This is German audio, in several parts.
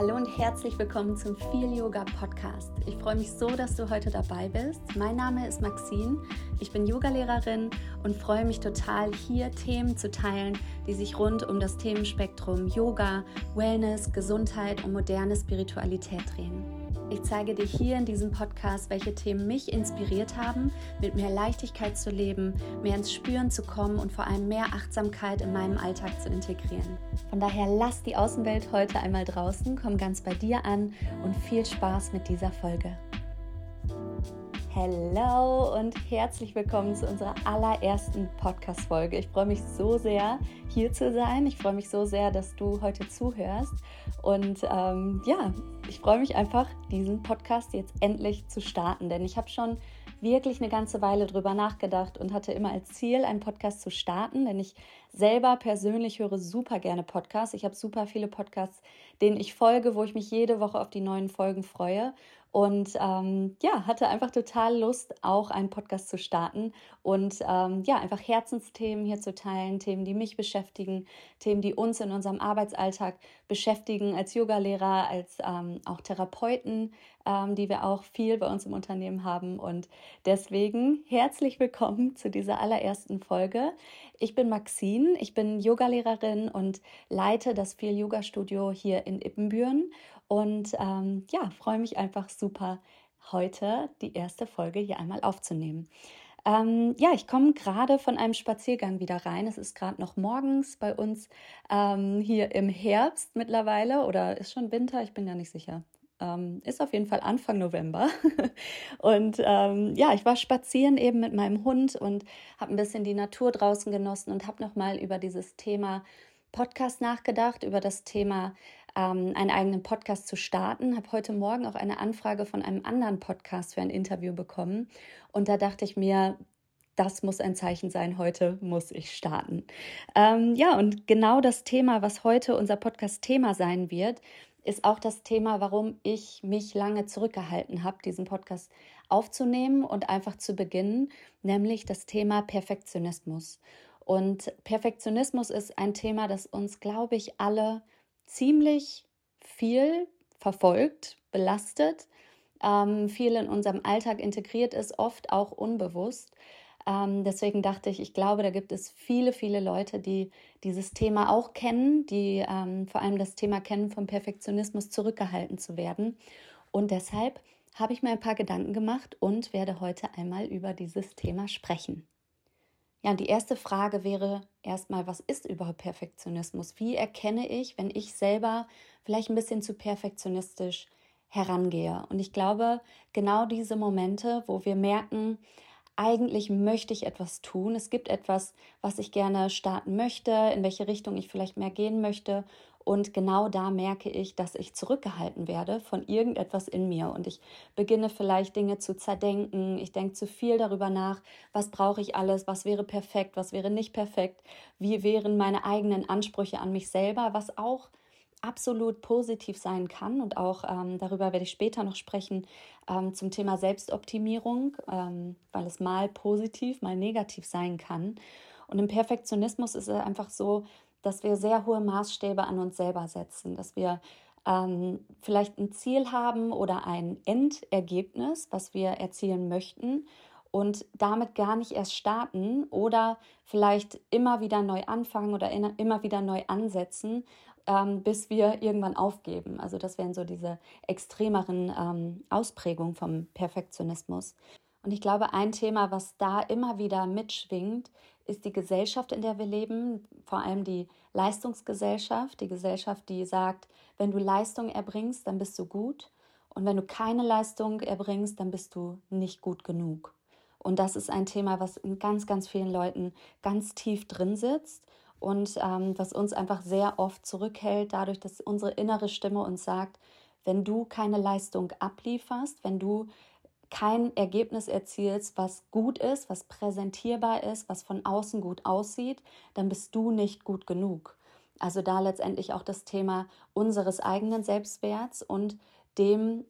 Hallo und herzlich willkommen zum Feel Yoga Podcast. Ich freue mich so, dass du heute dabei bist. Mein Name ist Maxine, ich bin Yogalehrerin und freue mich total, hier Themen zu teilen, die sich rund um das Themenspektrum Yoga, Wellness, Gesundheit und moderne Spiritualität drehen. Ich zeige dir hier in diesem Podcast, welche Themen mich inspiriert haben, mit mehr Leichtigkeit zu leben, mehr ins Spüren zu kommen und vor allem mehr Achtsamkeit in meinem Alltag zu integrieren. Von daher lass die Außenwelt heute einmal draußen, komm ganz bei dir an und viel Spaß mit dieser Folge. Hallo und herzlich willkommen zu unserer allerersten Podcast-Folge. Ich freue mich so sehr, hier zu sein. Ich freue mich so sehr, dass du heute zuhörst. Und ähm, ja, ich freue mich einfach, diesen Podcast jetzt endlich zu starten, denn ich habe schon wirklich eine ganze Weile drüber nachgedacht und hatte immer als Ziel, einen Podcast zu starten, denn ich selber persönlich höre super gerne Podcasts. Ich habe super viele Podcasts, denen ich folge, wo ich mich jede Woche auf die neuen Folgen freue. Und ähm, ja, hatte einfach total Lust, auch einen Podcast zu starten und ähm, ja, einfach Herzensthemen hier zu teilen, Themen, die mich beschäftigen, Themen, die uns in unserem Arbeitsalltag beschäftigen, als Yogalehrer, als ähm, auch Therapeuten, ähm, die wir auch viel bei uns im Unternehmen haben. Und deswegen herzlich willkommen zu dieser allerersten Folge. Ich bin Maxine, ich bin Yogalehrerin und leite das Feel Yoga Studio hier in Ippenbüren und ähm, ja, freue mich einfach super, heute die erste Folge hier einmal aufzunehmen. Ähm, ja, ich komme gerade von einem Spaziergang wieder rein. Es ist gerade noch morgens bei uns ähm, hier im Herbst mittlerweile oder ist schon Winter, ich bin ja nicht sicher. Ähm, ist auf jeden Fall Anfang November. und ähm, ja, ich war spazieren eben mit meinem Hund und habe ein bisschen die Natur draußen genossen und habe nochmal über dieses Thema Podcast nachgedacht, über das Thema ähm, einen eigenen Podcast zu starten. Habe heute Morgen auch eine Anfrage von einem anderen Podcast für ein Interview bekommen. Und da dachte ich mir, das muss ein Zeichen sein, heute muss ich starten. Ähm, ja, und genau das Thema, was heute unser Podcast-Thema sein wird, ist auch das Thema, warum ich mich lange zurückgehalten habe, diesen Podcast aufzunehmen und einfach zu beginnen, nämlich das Thema Perfektionismus. Und Perfektionismus ist ein Thema, das uns, glaube ich, alle ziemlich viel verfolgt, belastet, ähm, viel in unserem Alltag integriert ist, oft auch unbewusst. Ähm, deswegen dachte ich, ich glaube, da gibt es viele, viele Leute, die dieses Thema auch kennen, die ähm, vor allem das Thema kennen, vom Perfektionismus zurückgehalten zu werden. Und deshalb habe ich mir ein paar Gedanken gemacht und werde heute einmal über dieses Thema sprechen. Ja, und die erste Frage wäre erstmal, was ist überhaupt Perfektionismus? Wie erkenne ich, wenn ich selber vielleicht ein bisschen zu perfektionistisch herangehe? Und ich glaube, genau diese Momente, wo wir merken, eigentlich möchte ich etwas tun. Es gibt etwas, was ich gerne starten möchte, in welche Richtung ich vielleicht mehr gehen möchte. Und genau da merke ich, dass ich zurückgehalten werde von irgendetwas in mir. Und ich beginne vielleicht Dinge zu zerdenken. Ich denke zu viel darüber nach, was brauche ich alles, was wäre perfekt, was wäre nicht perfekt, wie wären meine eigenen Ansprüche an mich selber, was auch absolut positiv sein kann. Und auch ähm, darüber werde ich später noch sprechen ähm, zum Thema Selbstoptimierung, ähm, weil es mal positiv, mal negativ sein kann. Und im Perfektionismus ist es einfach so, dass wir sehr hohe Maßstäbe an uns selber setzen, dass wir ähm, vielleicht ein Ziel haben oder ein Endergebnis, was wir erzielen möchten und damit gar nicht erst starten oder vielleicht immer wieder neu anfangen oder in, immer wieder neu ansetzen, ähm, bis wir irgendwann aufgeben. Also das wären so diese extremeren ähm, Ausprägungen vom Perfektionismus. Und ich glaube, ein Thema, was da immer wieder mitschwingt, ist die Gesellschaft, in der wir leben, vor allem die Leistungsgesellschaft, die Gesellschaft, die sagt, wenn du Leistung erbringst, dann bist du gut und wenn du keine Leistung erbringst, dann bist du nicht gut genug. Und das ist ein Thema, was in ganz, ganz vielen Leuten ganz tief drin sitzt und ähm, was uns einfach sehr oft zurückhält, dadurch, dass unsere innere Stimme uns sagt, wenn du keine Leistung ablieferst, wenn du kein Ergebnis erzielst, was gut ist, was präsentierbar ist, was von außen gut aussieht, dann bist du nicht gut genug. Also da letztendlich auch das Thema unseres eigenen Selbstwerts und dem,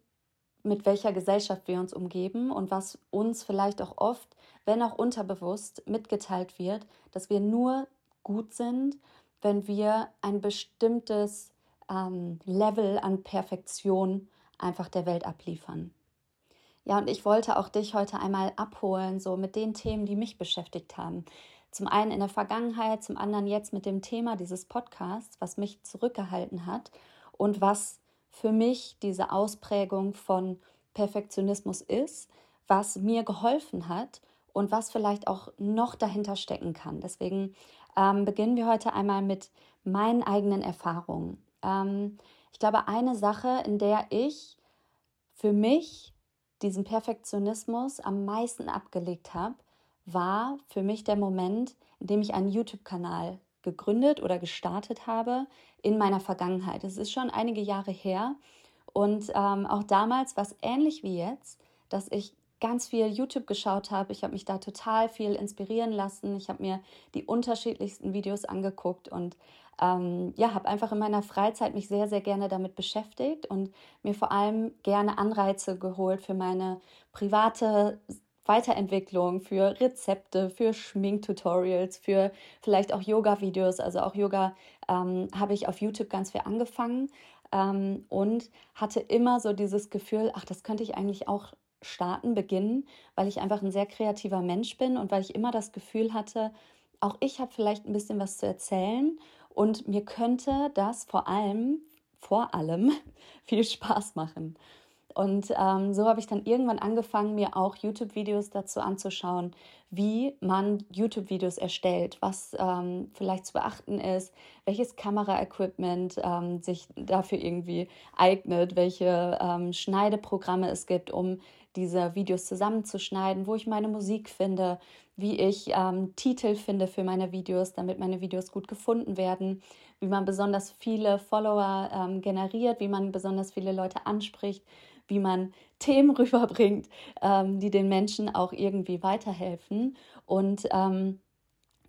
mit welcher Gesellschaft wir uns umgeben und was uns vielleicht auch oft, wenn auch unterbewusst, mitgeteilt wird, dass wir nur gut sind, wenn wir ein bestimmtes ähm, Level an Perfektion einfach der Welt abliefern. Ja, und ich wollte auch dich heute einmal abholen, so mit den Themen, die mich beschäftigt haben. Zum einen in der Vergangenheit, zum anderen jetzt mit dem Thema dieses Podcasts, was mich zurückgehalten hat und was für mich diese Ausprägung von Perfektionismus ist, was mir geholfen hat und was vielleicht auch noch dahinter stecken kann. Deswegen ähm, beginnen wir heute einmal mit meinen eigenen Erfahrungen. Ähm, ich glaube, eine Sache, in der ich für mich diesen Perfektionismus am meisten abgelegt habe, war für mich der Moment, in dem ich einen YouTube-Kanal gegründet oder gestartet habe in meiner Vergangenheit. Es ist schon einige Jahre her und ähm, auch damals war es ähnlich wie jetzt, dass ich ganz viel YouTube geschaut habe. Ich habe mich da total viel inspirieren lassen. Ich habe mir die unterschiedlichsten Videos angeguckt und ähm, ja, habe einfach in meiner Freizeit mich sehr, sehr gerne damit beschäftigt und mir vor allem gerne Anreize geholt für meine private Weiterentwicklung, für Rezepte, für Schminktutorials, für vielleicht auch Yoga-Videos. Also auch Yoga ähm, habe ich auf YouTube ganz viel angefangen ähm, und hatte immer so dieses Gefühl, ach, das könnte ich eigentlich auch starten, beginnen, weil ich einfach ein sehr kreativer Mensch bin und weil ich immer das Gefühl hatte, auch ich habe vielleicht ein bisschen was zu erzählen und mir könnte das vor allem, vor allem viel Spaß machen. Und ähm, so habe ich dann irgendwann angefangen, mir auch YouTube-Videos dazu anzuschauen, wie man YouTube-Videos erstellt, was ähm, vielleicht zu beachten ist, welches Kameraequipment ähm, sich dafür irgendwie eignet, welche ähm, Schneideprogramme es gibt, um diese Videos zusammenzuschneiden, wo ich meine Musik finde, wie ich ähm, Titel finde für meine Videos, damit meine Videos gut gefunden werden, wie man besonders viele Follower ähm, generiert, wie man besonders viele Leute anspricht, wie man Themen rüberbringt, ähm, die den Menschen auch irgendwie weiterhelfen. Und ähm,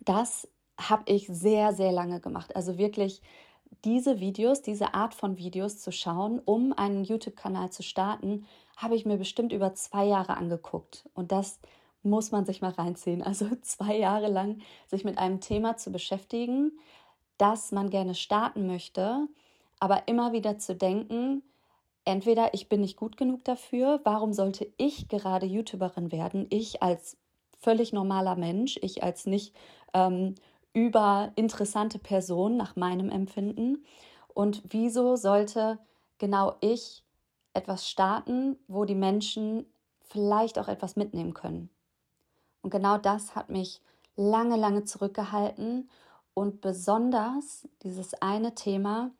das habe ich sehr, sehr lange gemacht. Also wirklich diese Videos, diese Art von Videos zu schauen, um einen YouTube-Kanal zu starten, habe ich mir bestimmt über zwei Jahre angeguckt. Und das muss man sich mal reinziehen. Also zwei Jahre lang sich mit einem Thema zu beschäftigen, das man gerne starten möchte, aber immer wieder zu denken, entweder ich bin nicht gut genug dafür, warum sollte ich gerade YouTuberin werden? Ich als völlig normaler Mensch, ich als nicht ähm, überinteressante Person nach meinem Empfinden. Und wieso sollte genau ich etwas starten, wo die Menschen vielleicht auch etwas mitnehmen können? Und genau das hat mich lange, lange zurückgehalten und besonders dieses eine Thema,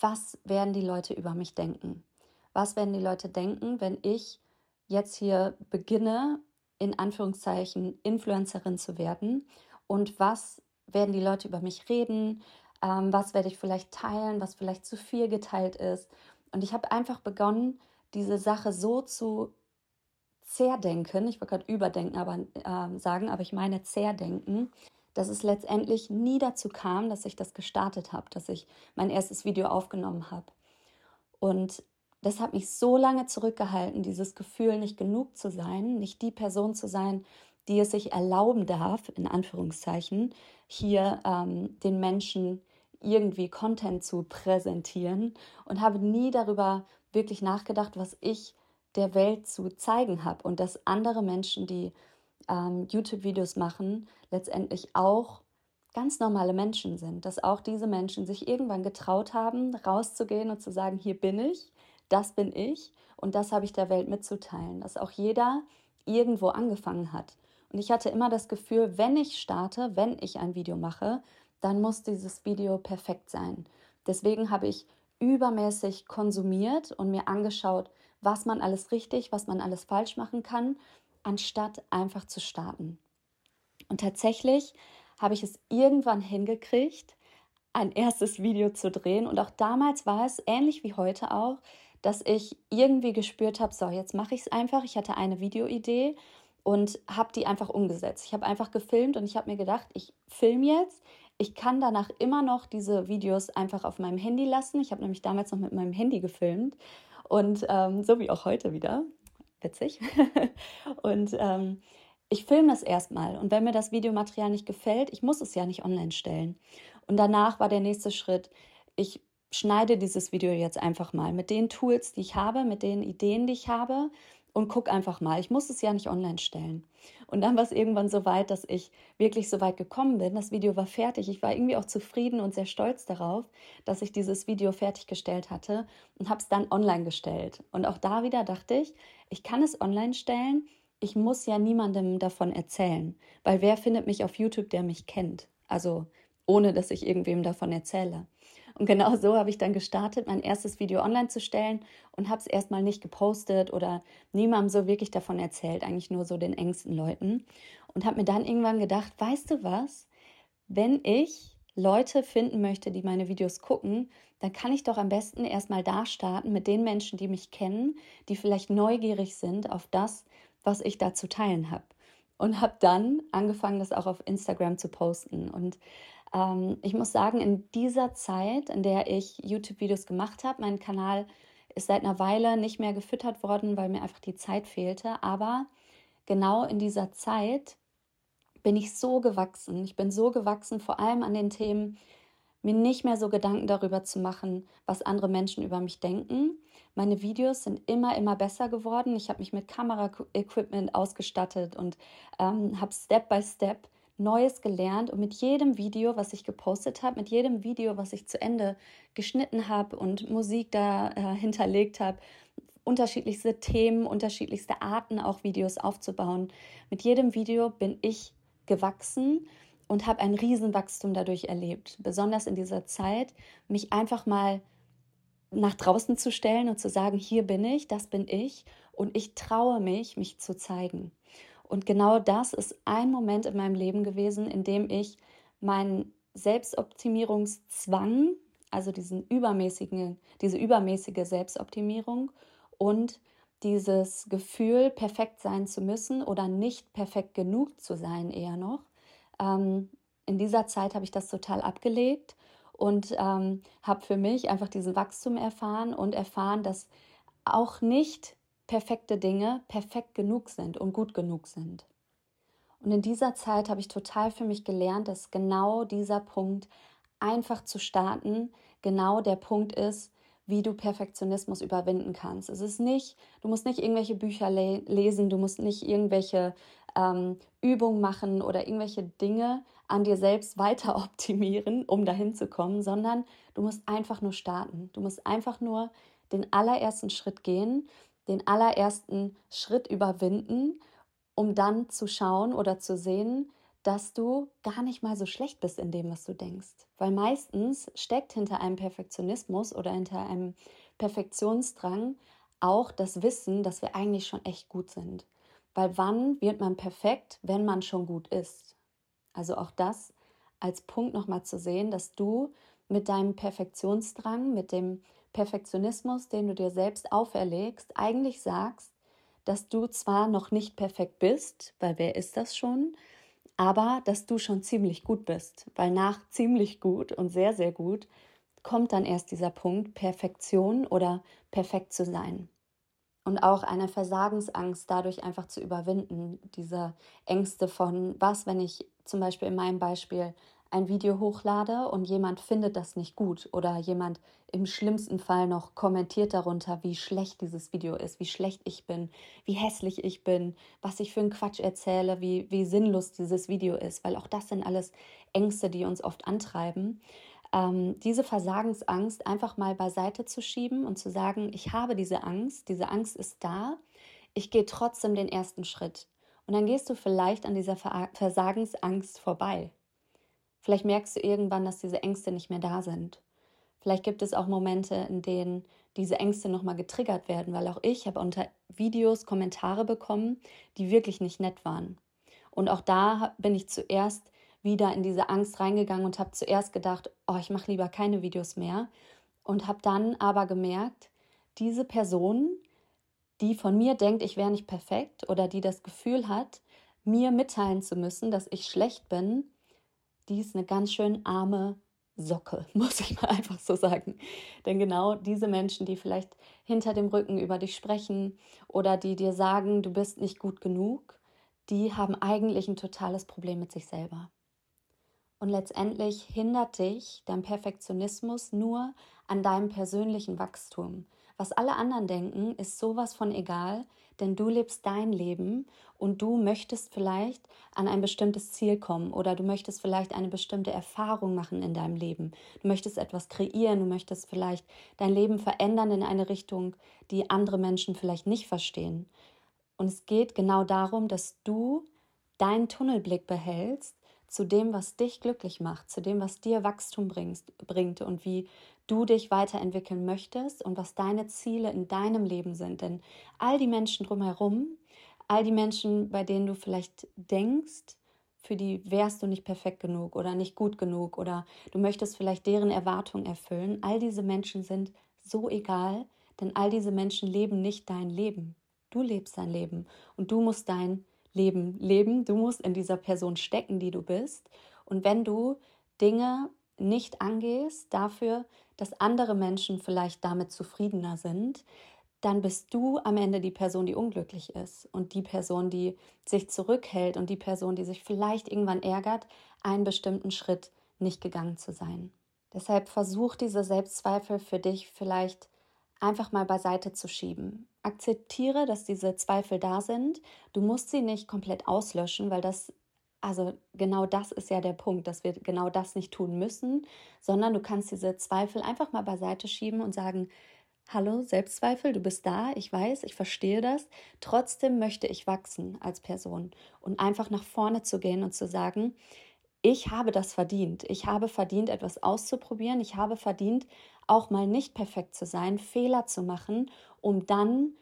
was werden die Leute über mich denken? Was werden die Leute denken, wenn ich jetzt hier beginne, in Anführungszeichen Influencerin zu werden? Und was werden die Leute über mich reden? Ähm, was werde ich vielleicht teilen, was vielleicht zu viel geteilt ist? Und ich habe einfach begonnen, diese Sache so zu zerdenken, ich wollte gerade überdenken, aber äh, sagen, aber ich meine zerdenken, dass es letztendlich nie dazu kam, dass ich das gestartet habe, dass ich mein erstes Video aufgenommen habe. Und das hat mich so lange zurückgehalten, dieses Gefühl, nicht genug zu sein, nicht die Person zu sein, die es sich erlauben darf, in Anführungszeichen, hier ähm, den Menschen irgendwie Content zu präsentieren und habe nie darüber wirklich nachgedacht, was ich der Welt zu zeigen habe. Und dass andere Menschen, die ähm, YouTube-Videos machen, letztendlich auch ganz normale Menschen sind, dass auch diese Menschen sich irgendwann getraut haben, rauszugehen und zu sagen, hier bin ich, das bin ich und das habe ich der Welt mitzuteilen, dass auch jeder irgendwo angefangen hat. Und ich hatte immer das Gefühl, wenn ich starte, wenn ich ein Video mache, dann muss dieses Video perfekt sein. Deswegen habe ich übermäßig konsumiert und mir angeschaut, was man alles richtig, was man alles falsch machen kann, anstatt einfach zu starten. Und tatsächlich habe ich es irgendwann hingekriegt, ein erstes Video zu drehen. Und auch damals war es ähnlich wie heute auch, dass ich irgendwie gespürt habe, so, jetzt mache ich es einfach. Ich hatte eine Videoidee und habe die einfach umgesetzt. Ich habe einfach gefilmt und ich habe mir gedacht, ich filme jetzt. Ich kann danach immer noch diese Videos einfach auf meinem Handy lassen. Ich habe nämlich damals noch mit meinem Handy gefilmt und ähm, so wie auch heute wieder. Witzig. und ähm, ich filme das erstmal und wenn mir das Videomaterial nicht gefällt, ich muss es ja nicht online stellen. Und danach war der nächste Schritt, ich schneide dieses Video jetzt einfach mal mit den Tools, die ich habe, mit den Ideen, die ich habe und guck einfach mal. Ich muss es ja nicht online stellen. Und dann war es irgendwann so weit, dass ich wirklich so weit gekommen bin. Das Video war fertig. Ich war irgendwie auch zufrieden und sehr stolz darauf, dass ich dieses Video fertiggestellt hatte und habe es dann online gestellt. Und auch da wieder dachte ich, ich kann es online stellen. Ich muss ja niemandem davon erzählen, weil wer findet mich auf YouTube, der mich kennt? Also ohne dass ich irgendwem davon erzähle. Und genau so habe ich dann gestartet, mein erstes Video online zu stellen und habe es erstmal nicht gepostet oder niemandem so wirklich davon erzählt, eigentlich nur so den engsten Leuten. Und habe mir dann irgendwann gedacht, weißt du was, wenn ich Leute finden möchte, die meine Videos gucken, dann kann ich doch am besten erstmal da starten mit den Menschen, die mich kennen, die vielleicht neugierig sind auf das, was ich da zu teilen habe. Und habe dann angefangen, das auch auf Instagram zu posten. Und ähm, ich muss sagen, in dieser Zeit, in der ich YouTube-Videos gemacht habe, mein Kanal ist seit einer Weile nicht mehr gefüttert worden, weil mir einfach die Zeit fehlte. Aber genau in dieser Zeit bin ich so gewachsen. Ich bin so gewachsen, vor allem an den Themen, mir nicht mehr so Gedanken darüber zu machen, was andere Menschen über mich denken. Meine Videos sind immer, immer besser geworden. Ich habe mich mit Kamera-Equipment ausgestattet und ähm, habe Step by Step Neues gelernt und mit jedem Video, was ich gepostet habe, mit jedem Video, was ich zu Ende geschnitten habe und Musik da äh, hinterlegt habe, unterschiedlichste Themen, unterschiedlichste Arten auch Videos aufzubauen. Mit jedem Video bin ich gewachsen und habe ein Riesenwachstum dadurch erlebt. Besonders in dieser Zeit, mich einfach mal nach draußen zu stellen und zu sagen, hier bin ich, das bin ich und ich traue mich, mich zu zeigen. Und genau das ist ein Moment in meinem Leben gewesen, in dem ich meinen Selbstoptimierungszwang, also diesen übermäßigen, diese übermäßige Selbstoptimierung und dieses Gefühl, perfekt sein zu müssen oder nicht perfekt genug zu sein, eher noch. Ähm, in dieser Zeit habe ich das total abgelegt und ähm, habe für mich einfach diesen Wachstum erfahren und erfahren, dass auch nicht perfekte Dinge perfekt genug sind und gut genug sind. Und in dieser Zeit habe ich total für mich gelernt, dass genau dieser Punkt, einfach zu starten, genau der Punkt ist, wie du Perfektionismus überwinden kannst. Es ist nicht, du musst nicht irgendwelche Bücher le lesen, du musst nicht irgendwelche ähm, Übungen machen oder irgendwelche Dinge an dir selbst weiter optimieren, um dahin zu kommen, sondern du musst einfach nur starten. Du musst einfach nur den allerersten Schritt gehen den allerersten Schritt überwinden, um dann zu schauen oder zu sehen, dass du gar nicht mal so schlecht bist in dem, was du denkst. Weil meistens steckt hinter einem Perfektionismus oder hinter einem Perfektionsdrang auch das Wissen, dass wir eigentlich schon echt gut sind. Weil wann wird man perfekt, wenn man schon gut ist? Also auch das als Punkt nochmal zu sehen, dass du mit deinem Perfektionsdrang, mit dem Perfektionismus, den du dir selbst auferlegst, eigentlich sagst, dass du zwar noch nicht perfekt bist, weil wer ist das schon, aber dass du schon ziemlich gut bist, weil nach ziemlich gut und sehr, sehr gut kommt dann erst dieser Punkt Perfektion oder perfekt zu sein. Und auch eine Versagensangst dadurch einfach zu überwinden, diese Ängste von, was, wenn ich zum Beispiel in meinem Beispiel ein Video hochlade und jemand findet das nicht gut oder jemand im schlimmsten Fall noch kommentiert darunter, wie schlecht dieses Video ist, wie schlecht ich bin, wie hässlich ich bin, was ich für einen Quatsch erzähle, wie, wie sinnlos dieses Video ist, weil auch das sind alles Ängste, die uns oft antreiben. Ähm, diese Versagensangst einfach mal beiseite zu schieben und zu sagen, ich habe diese Angst, diese Angst ist da, ich gehe trotzdem den ersten Schritt. Und dann gehst du vielleicht an dieser Versagensangst vorbei. Vielleicht merkst du irgendwann, dass diese Ängste nicht mehr da sind. Vielleicht gibt es auch Momente, in denen diese Ängste nochmal getriggert werden, weil auch ich habe unter Videos Kommentare bekommen, die wirklich nicht nett waren. Und auch da bin ich zuerst wieder in diese Angst reingegangen und habe zuerst gedacht, oh, ich mache lieber keine Videos mehr. Und habe dann aber gemerkt, diese Person, die von mir denkt, ich wäre nicht perfekt oder die das Gefühl hat, mir mitteilen zu müssen, dass ich schlecht bin, die ist eine ganz schön arme Socke, muss ich mal einfach so sagen. Denn genau diese Menschen, die vielleicht hinter dem Rücken über dich sprechen oder die dir sagen, du bist nicht gut genug, die haben eigentlich ein totales Problem mit sich selber. Und letztendlich hindert dich dein Perfektionismus nur an deinem persönlichen Wachstum. Was alle anderen denken, ist sowas von egal, denn du lebst dein Leben und du möchtest vielleicht an ein bestimmtes Ziel kommen oder du möchtest vielleicht eine bestimmte Erfahrung machen in deinem Leben. Du möchtest etwas kreieren, du möchtest vielleicht dein Leben verändern in eine Richtung, die andere Menschen vielleicht nicht verstehen. Und es geht genau darum, dass du deinen Tunnelblick behältst zu dem, was dich glücklich macht, zu dem, was dir Wachstum bringst, bringt und wie du dich weiterentwickeln möchtest und was deine Ziele in deinem Leben sind. Denn all die Menschen drumherum, all die Menschen, bei denen du vielleicht denkst, für die wärst du nicht perfekt genug oder nicht gut genug oder du möchtest vielleicht deren Erwartungen erfüllen, all diese Menschen sind so egal, denn all diese Menschen leben nicht dein Leben. Du lebst dein Leben und du musst dein Leben leben. Du musst in dieser Person stecken, die du bist. Und wenn du Dinge nicht angehst dafür, dass andere Menschen vielleicht damit zufriedener sind, dann bist du am Ende die Person, die unglücklich ist und die Person, die sich zurückhält und die Person, die sich vielleicht irgendwann ärgert, einen bestimmten Schritt nicht gegangen zu sein. Deshalb versuch diese Selbstzweifel für dich vielleicht einfach mal beiseite zu schieben. Akzeptiere, dass diese Zweifel da sind. Du musst sie nicht komplett auslöschen, weil das, also genau das ist ja der Punkt, dass wir genau das nicht tun müssen, sondern du kannst diese Zweifel einfach mal beiseite schieben und sagen, Hallo, Selbstzweifel, du bist da, ich weiß, ich verstehe das. Trotzdem möchte ich wachsen als Person und einfach nach vorne zu gehen und zu sagen, ich habe das verdient. Ich habe verdient, etwas auszuprobieren. Ich habe verdient, auch mal nicht perfekt zu sein, Fehler zu machen, um dann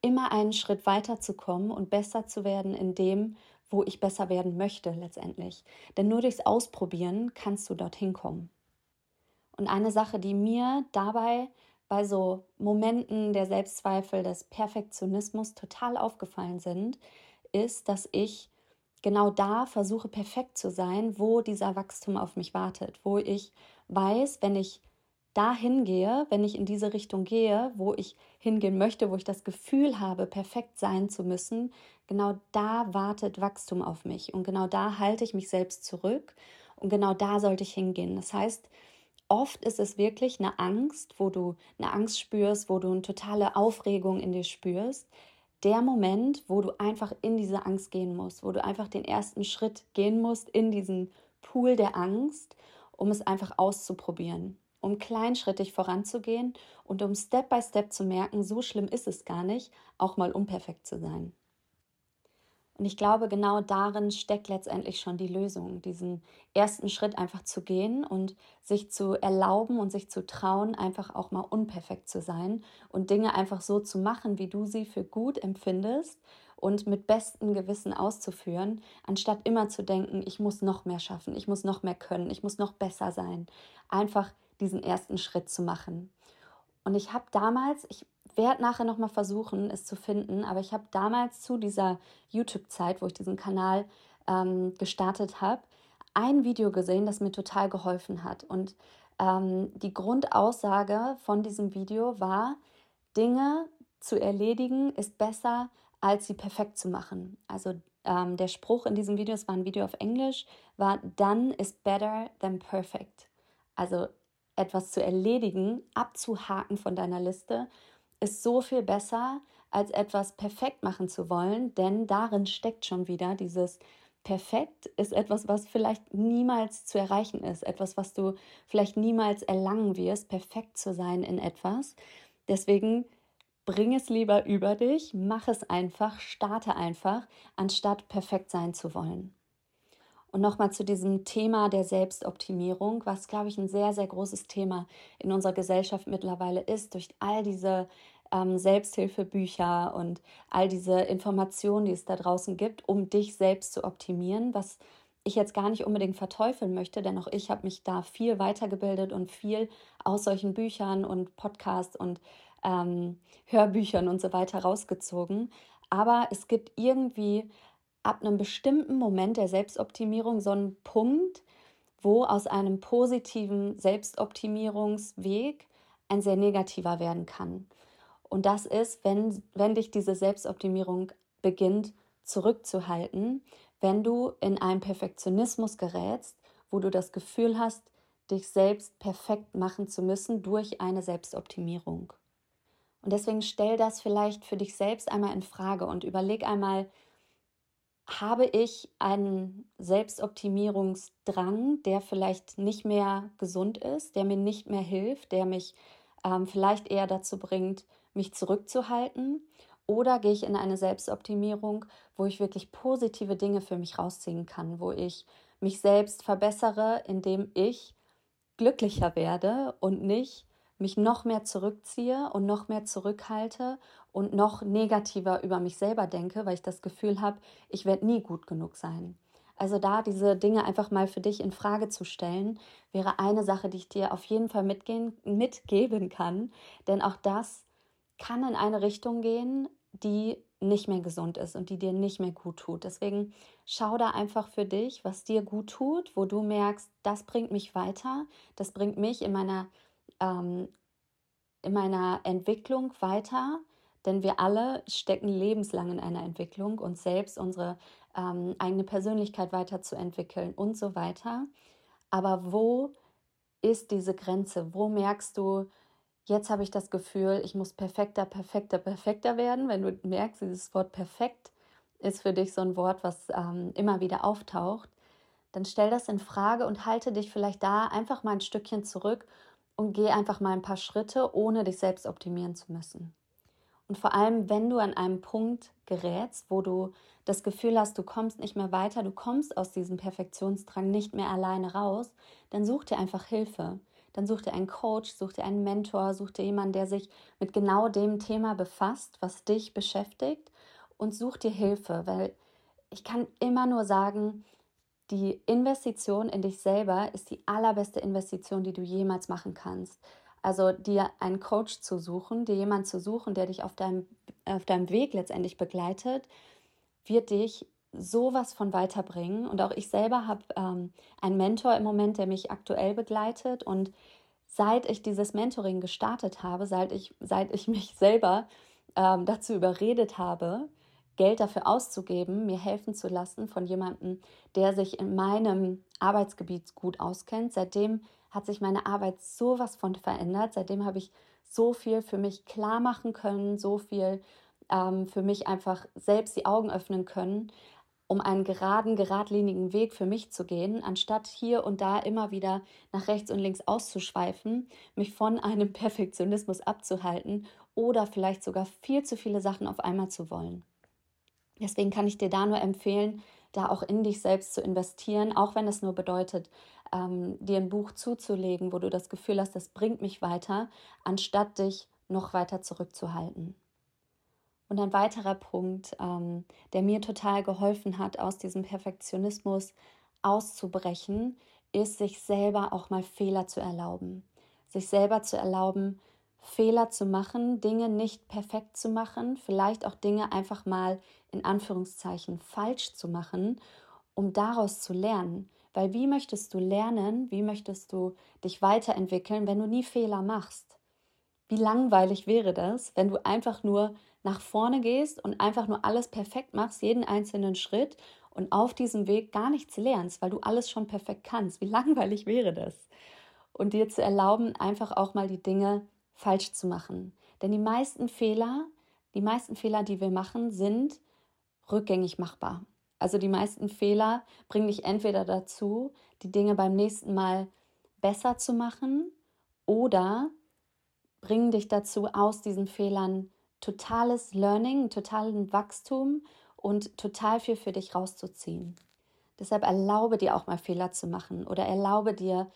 immer einen Schritt weiter zu kommen und besser zu werden in dem, wo ich besser werden möchte letztendlich. Denn nur durchs Ausprobieren kannst du dorthin kommen. Und eine Sache, die mir dabei bei so Momenten der Selbstzweifel, des Perfektionismus total aufgefallen sind, ist, dass ich genau da versuche perfekt zu sein, wo dieser Wachstum auf mich wartet, wo ich weiß, wenn ich dahin gehe, wenn ich in diese Richtung gehe, wo ich hingehen möchte, wo ich das Gefühl habe, perfekt sein zu müssen, genau da wartet Wachstum auf mich und genau da halte ich mich selbst zurück und genau da sollte ich hingehen. Das heißt, oft ist es wirklich eine Angst, wo du eine Angst spürst, wo du eine totale Aufregung in dir spürst. Der Moment, wo du einfach in diese Angst gehen musst, wo du einfach den ersten Schritt gehen musst in diesen Pool der Angst, um es einfach auszuprobieren um kleinschrittig voranzugehen und um Step by Step zu merken, so schlimm ist es gar nicht, auch mal unperfekt zu sein. Und ich glaube, genau darin steckt letztendlich schon die Lösung, diesen ersten Schritt einfach zu gehen und sich zu erlauben und sich zu trauen, einfach auch mal unperfekt zu sein und Dinge einfach so zu machen, wie du sie für gut empfindest und mit bestem Gewissen auszuführen, anstatt immer zu denken, ich muss noch mehr schaffen, ich muss noch mehr können, ich muss noch besser sein. Einfach diesen ersten Schritt zu machen. Und ich habe damals, ich werde nachher nochmal versuchen, es zu finden, aber ich habe damals zu dieser YouTube-Zeit, wo ich diesen Kanal ähm, gestartet habe, ein Video gesehen, das mir total geholfen hat. Und ähm, die Grundaussage von diesem Video war, Dinge zu erledigen ist besser, als sie perfekt zu machen. Also ähm, der Spruch in diesem Video, es war ein Video auf Englisch, war Done is better than perfect. Also etwas zu erledigen, abzuhaken von deiner Liste, ist so viel besser, als etwas perfekt machen zu wollen, denn darin steckt schon wieder dieses Perfekt ist etwas, was vielleicht niemals zu erreichen ist, etwas, was du vielleicht niemals erlangen wirst, perfekt zu sein in etwas. Deswegen bring es lieber über dich, mach es einfach, starte einfach, anstatt perfekt sein zu wollen. Und nochmal zu diesem Thema der Selbstoptimierung, was, glaube ich, ein sehr, sehr großes Thema in unserer Gesellschaft mittlerweile ist, durch all diese ähm, Selbsthilfebücher und all diese Informationen, die es da draußen gibt, um dich selbst zu optimieren, was ich jetzt gar nicht unbedingt verteufeln möchte, denn auch ich habe mich da viel weitergebildet und viel aus solchen Büchern und Podcasts und ähm, Hörbüchern und so weiter rausgezogen. Aber es gibt irgendwie ab einem bestimmten Moment der Selbstoptimierung so einen Punkt, wo aus einem positiven Selbstoptimierungsweg ein sehr negativer werden kann. Und das ist, wenn, wenn dich diese Selbstoptimierung beginnt zurückzuhalten, wenn du in einen Perfektionismus gerätst, wo du das Gefühl hast, dich selbst perfekt machen zu müssen durch eine Selbstoptimierung. Und deswegen stell das vielleicht für dich selbst einmal in Frage und überleg einmal, habe ich einen Selbstoptimierungsdrang, der vielleicht nicht mehr gesund ist, der mir nicht mehr hilft, der mich ähm, vielleicht eher dazu bringt, mich zurückzuhalten? Oder gehe ich in eine Selbstoptimierung, wo ich wirklich positive Dinge für mich rausziehen kann, wo ich mich selbst verbessere, indem ich glücklicher werde und nicht mich noch mehr zurückziehe und noch mehr zurückhalte und noch negativer über mich selber denke, weil ich das Gefühl habe, ich werde nie gut genug sein. Also da diese Dinge einfach mal für dich in Frage zu stellen, wäre eine Sache, die ich dir auf jeden Fall mitgehen, mitgeben kann. Denn auch das kann in eine Richtung gehen, die nicht mehr gesund ist und die dir nicht mehr gut tut. Deswegen schau da einfach für dich, was dir gut tut, wo du merkst, das bringt mich weiter, das bringt mich in meiner, ähm, in meiner Entwicklung weiter. Denn wir alle stecken lebenslang in einer Entwicklung, uns selbst, unsere ähm, eigene Persönlichkeit weiterzuentwickeln und so weiter. Aber wo ist diese Grenze? Wo merkst du, Jetzt habe ich das Gefühl, ich muss perfekter, perfekter, perfekter werden. Wenn du merkst, dieses Wort perfekt ist für dich so ein Wort, was ähm, immer wieder auftaucht, dann stell das in Frage und halte dich vielleicht da einfach mal ein Stückchen zurück und geh einfach mal ein paar Schritte, ohne dich selbst optimieren zu müssen. Und vor allem, wenn du an einem Punkt gerätst, wo du das Gefühl hast, du kommst nicht mehr weiter, du kommst aus diesem Perfektionsdrang nicht mehr alleine raus, dann such dir einfach Hilfe dann such dir einen Coach, such dir einen Mentor, such dir jemanden, der sich mit genau dem Thema befasst, was dich beschäftigt und such dir Hilfe, weil ich kann immer nur sagen, die Investition in dich selber ist die allerbeste Investition, die du jemals machen kannst. Also dir einen Coach zu suchen, dir jemanden zu suchen, der dich auf deinem, auf deinem Weg letztendlich begleitet, wird dich sowas von weiterbringen. Und auch ich selber habe ähm, einen Mentor im Moment, der mich aktuell begleitet. Und seit ich dieses Mentoring gestartet habe, seit ich, seit ich mich selber ähm, dazu überredet habe, Geld dafür auszugeben, mir helfen zu lassen von jemandem, der sich in meinem Arbeitsgebiet gut auskennt. Seitdem hat sich meine Arbeit sowas von verändert. Seitdem habe ich so viel für mich klar machen können, so viel ähm, für mich einfach selbst die Augen öffnen können, um einen geraden, geradlinigen Weg für mich zu gehen, anstatt hier und da immer wieder nach rechts und links auszuschweifen, mich von einem Perfektionismus abzuhalten oder vielleicht sogar viel zu viele Sachen auf einmal zu wollen. Deswegen kann ich dir da nur empfehlen, da auch in dich selbst zu investieren, auch wenn es nur bedeutet, ähm, dir ein Buch zuzulegen, wo du das Gefühl hast, das bringt mich weiter, anstatt dich noch weiter zurückzuhalten. Und ein weiterer Punkt, ähm, der mir total geholfen hat, aus diesem Perfektionismus auszubrechen, ist, sich selber auch mal Fehler zu erlauben. Sich selber zu erlauben, Fehler zu machen, Dinge nicht perfekt zu machen, vielleicht auch Dinge einfach mal in Anführungszeichen falsch zu machen, um daraus zu lernen. Weil wie möchtest du lernen, wie möchtest du dich weiterentwickeln, wenn du nie Fehler machst? Wie langweilig wäre das, wenn du einfach nur nach vorne gehst und einfach nur alles perfekt machst, jeden einzelnen Schritt und auf diesem Weg gar nichts lernst, weil du alles schon perfekt kannst. Wie langweilig wäre das? Und dir zu erlauben, einfach auch mal die Dinge falsch zu machen. Denn die meisten Fehler, die meisten Fehler, die wir machen, sind rückgängig machbar. Also die meisten Fehler bringen dich entweder dazu, die Dinge beim nächsten Mal besser zu machen oder bringen dich dazu, aus diesen Fehlern totales Learning, totalen Wachstum und total viel für dich rauszuziehen. Deshalb erlaube dir auch mal Fehler zu machen oder erlaube dir,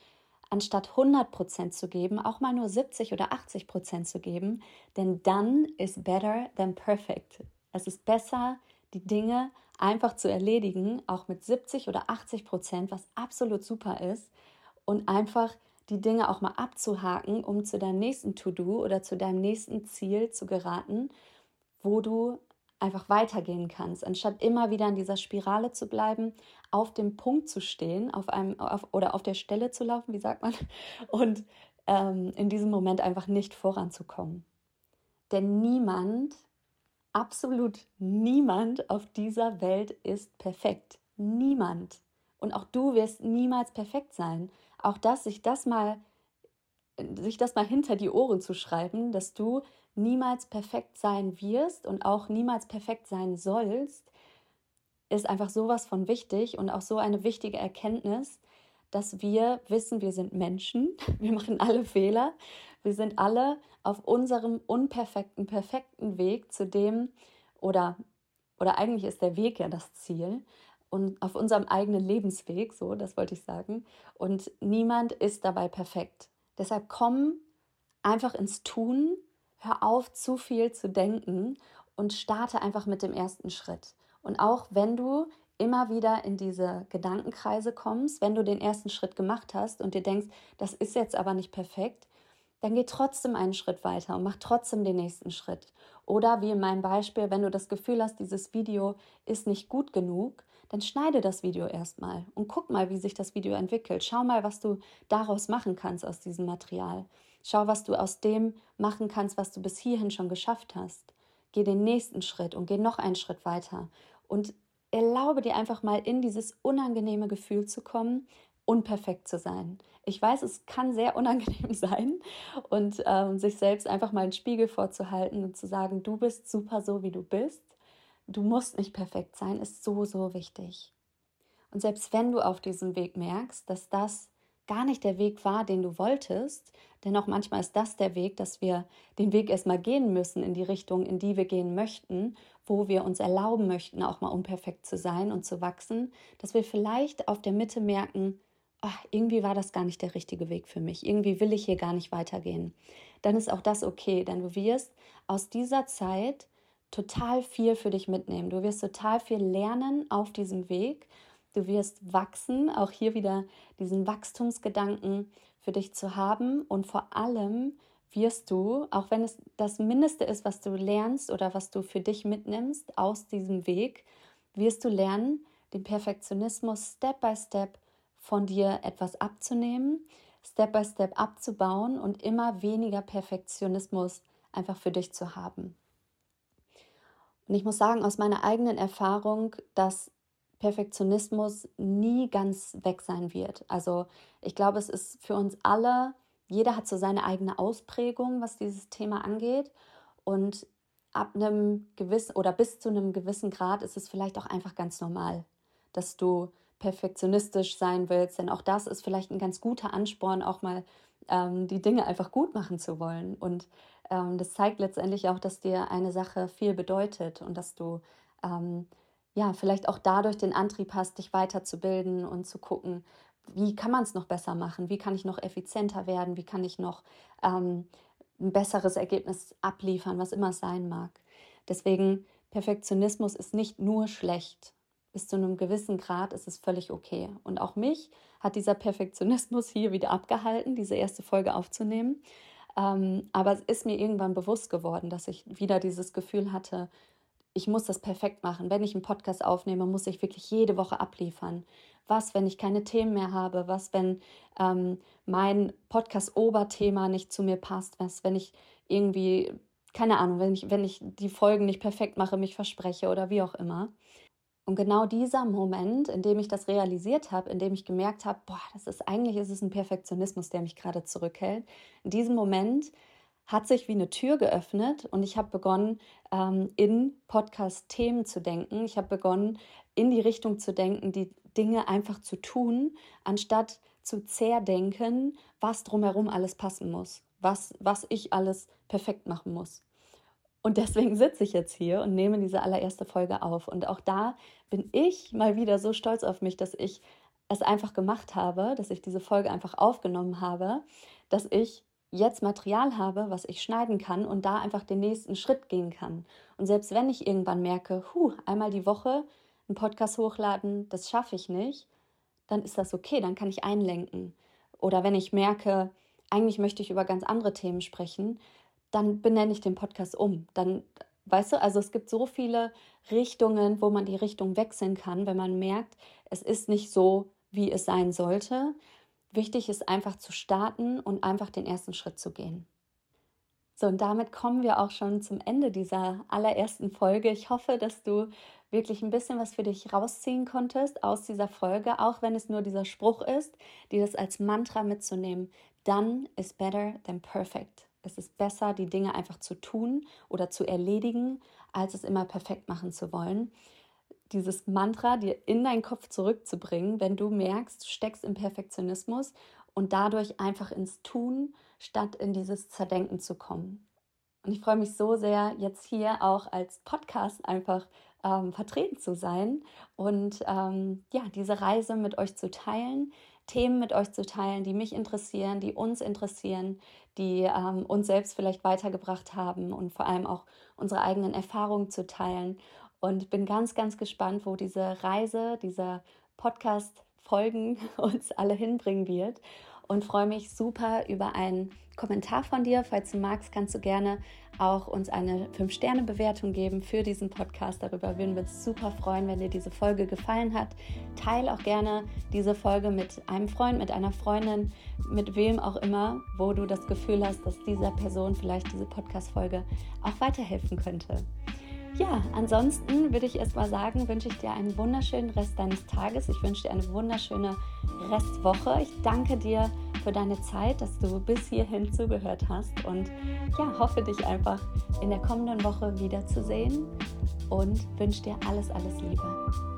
anstatt 100% zu geben, auch mal nur 70 oder 80% zu geben, denn dann ist better than perfect. Es ist besser, die Dinge einfach zu erledigen, auch mit 70 oder 80%, was absolut super ist, und einfach die Dinge auch mal abzuhaken, um zu deinem nächsten To-Do oder zu deinem nächsten Ziel zu geraten, wo du einfach weitergehen kannst, anstatt immer wieder in dieser Spirale zu bleiben, auf dem Punkt zu stehen, auf einem auf, oder auf der Stelle zu laufen, wie sagt man, und ähm, in diesem Moment einfach nicht voranzukommen. Denn niemand, absolut niemand auf dieser Welt ist perfekt. Niemand. Und auch du wirst niemals perfekt sein. Auch das, sich das mal, sich das mal hinter die Ohren zu schreiben, dass du niemals perfekt sein wirst und auch niemals perfekt sein sollst, ist einfach sowas von wichtig und auch so eine wichtige Erkenntnis, dass wir wissen, wir sind Menschen, wir machen alle Fehler, wir sind alle auf unserem unperfekten, perfekten Weg zu dem, oder, oder eigentlich ist der Weg ja das Ziel, und auf unserem eigenen Lebensweg, so, das wollte ich sagen. Und niemand ist dabei perfekt. Deshalb komm einfach ins Tun, hör auf, zu viel zu denken und starte einfach mit dem ersten Schritt. Und auch wenn du immer wieder in diese Gedankenkreise kommst, wenn du den ersten Schritt gemacht hast und dir denkst, das ist jetzt aber nicht perfekt, dann geh trotzdem einen Schritt weiter und mach trotzdem den nächsten Schritt. Oder wie in meinem Beispiel, wenn du das Gefühl hast, dieses Video ist nicht gut genug, dann schneide das Video erstmal und guck mal, wie sich das Video entwickelt. Schau mal, was du daraus machen kannst aus diesem Material. Schau, was du aus dem machen kannst, was du bis hierhin schon geschafft hast. Geh den nächsten Schritt und geh noch einen Schritt weiter. Und erlaube dir einfach mal in dieses unangenehme Gefühl zu kommen, unperfekt zu sein. Ich weiß, es kann sehr unangenehm sein und ähm, sich selbst einfach mal einen Spiegel vorzuhalten und zu sagen, du bist super so, wie du bist. Du musst nicht perfekt sein, ist so, so wichtig. Und selbst wenn du auf diesem Weg merkst, dass das gar nicht der Weg war, den du wolltest, denn auch manchmal ist das der Weg, dass wir den Weg erstmal gehen müssen in die Richtung, in die wir gehen möchten, wo wir uns erlauben möchten, auch mal unperfekt zu sein und zu wachsen, dass wir vielleicht auf der Mitte merken, ach, irgendwie war das gar nicht der richtige Weg für mich, irgendwie will ich hier gar nicht weitergehen, dann ist auch das okay, denn du wirst aus dieser Zeit total viel für dich mitnehmen. Du wirst total viel lernen auf diesem Weg. Du wirst wachsen, auch hier wieder diesen Wachstumsgedanken für dich zu haben und vor allem wirst du, auch wenn es das Mindeste ist, was du lernst oder was du für dich mitnimmst aus diesem Weg, wirst du lernen, den Perfektionismus Step by Step von dir etwas abzunehmen, Step by Step abzubauen und immer weniger Perfektionismus einfach für dich zu haben. Und ich muss sagen, aus meiner eigenen Erfahrung, dass Perfektionismus nie ganz weg sein wird. Also ich glaube, es ist für uns alle, jeder hat so seine eigene Ausprägung, was dieses Thema angeht. Und ab einem gewissen oder bis zu einem gewissen Grad ist es vielleicht auch einfach ganz normal, dass du perfektionistisch sein willst, denn auch das ist vielleicht ein ganz guter Ansporn, auch mal ähm, die Dinge einfach gut machen zu wollen. Und ähm, das zeigt letztendlich auch, dass dir eine Sache viel bedeutet und dass du ähm, ja vielleicht auch dadurch den Antrieb hast, dich weiterzubilden und zu gucken, wie kann man es noch besser machen, wie kann ich noch effizienter werden, wie kann ich noch ähm, ein besseres Ergebnis abliefern, was immer es sein mag. Deswegen Perfektionismus ist nicht nur schlecht, bis zu einem gewissen Grad ist es völlig okay. Und auch mich hat dieser Perfektionismus hier wieder abgehalten, diese erste Folge aufzunehmen. Ähm, aber es ist mir irgendwann bewusst geworden, dass ich wieder dieses Gefühl hatte, ich muss das perfekt machen. Wenn ich einen Podcast aufnehme, muss ich wirklich jede Woche abliefern. Was, wenn ich keine Themen mehr habe? Was, wenn ähm, mein Podcast-Oberthema nicht zu mir passt? Was, wenn ich irgendwie, keine Ahnung, wenn ich, wenn ich die Folgen nicht perfekt mache, mich verspreche oder wie auch immer. Und genau dieser Moment, in dem ich das realisiert habe, in dem ich gemerkt habe, boah, das ist eigentlich ist es ein Perfektionismus, der mich gerade zurückhält. In diesem Moment hat sich wie eine Tür geöffnet und ich habe begonnen, ähm, in Podcast-Themen zu denken. Ich habe begonnen, in die Richtung zu denken, die Dinge einfach zu tun, anstatt zu zerdenken, was drumherum alles passen muss, was, was ich alles perfekt machen muss. Und deswegen sitze ich jetzt hier und nehme diese allererste Folge auf. Und auch da bin ich mal wieder so stolz auf mich, dass ich es einfach gemacht habe, dass ich diese Folge einfach aufgenommen habe, dass ich jetzt Material habe, was ich schneiden kann und da einfach den nächsten Schritt gehen kann. Und selbst wenn ich irgendwann merke, hu, einmal die Woche einen Podcast hochladen, das schaffe ich nicht, dann ist das okay, dann kann ich einlenken. Oder wenn ich merke, eigentlich möchte ich über ganz andere Themen sprechen, dann benenne ich den Podcast um. Dann, weißt du, also es gibt so viele Richtungen, wo man die Richtung wechseln kann, wenn man merkt, es ist nicht so, wie es sein sollte. Wichtig ist einfach zu starten und einfach den ersten Schritt zu gehen. So, und damit kommen wir auch schon zum Ende dieser allerersten Folge. Ich hoffe, dass du wirklich ein bisschen was für dich rausziehen konntest aus dieser Folge, auch wenn es nur dieser Spruch ist, dir das als Mantra mitzunehmen. Done is better than perfect. Es ist besser, die Dinge einfach zu tun oder zu erledigen, als es immer perfekt machen zu wollen. Dieses Mantra dir in deinen Kopf zurückzubringen, wenn du merkst, du steckst im Perfektionismus und dadurch einfach ins Tun statt in dieses Zerdenken zu kommen. Und ich freue mich so sehr, jetzt hier auch als Podcast einfach ähm, vertreten zu sein und ähm, ja, diese Reise mit euch zu teilen, Themen mit euch zu teilen, die mich interessieren, die uns interessieren, die ähm, uns selbst vielleicht weitergebracht haben und vor allem auch unsere eigenen Erfahrungen zu teilen. Und bin ganz, ganz gespannt, wo diese Reise, dieser Podcast Folgen uns alle hinbringen wird. Und freue mich super über einen Kommentar von dir. Falls du magst, kannst du gerne auch uns eine 5-Sterne-Bewertung geben für diesen Podcast. Darüber würden wir uns super freuen, wenn dir diese Folge gefallen hat. Teil auch gerne diese Folge mit einem Freund, mit einer Freundin, mit wem auch immer, wo du das Gefühl hast, dass dieser Person vielleicht diese Podcast-Folge auch weiterhelfen könnte. Ja, ansonsten würde ich erst mal sagen, wünsche ich dir einen wunderschönen Rest deines Tages. Ich wünsche dir eine wunderschöne Restwoche. Ich danke dir für deine Zeit, dass du bis hierhin zugehört hast und ja, hoffe dich einfach in der kommenden Woche wiederzusehen und wünsche dir alles, alles Liebe.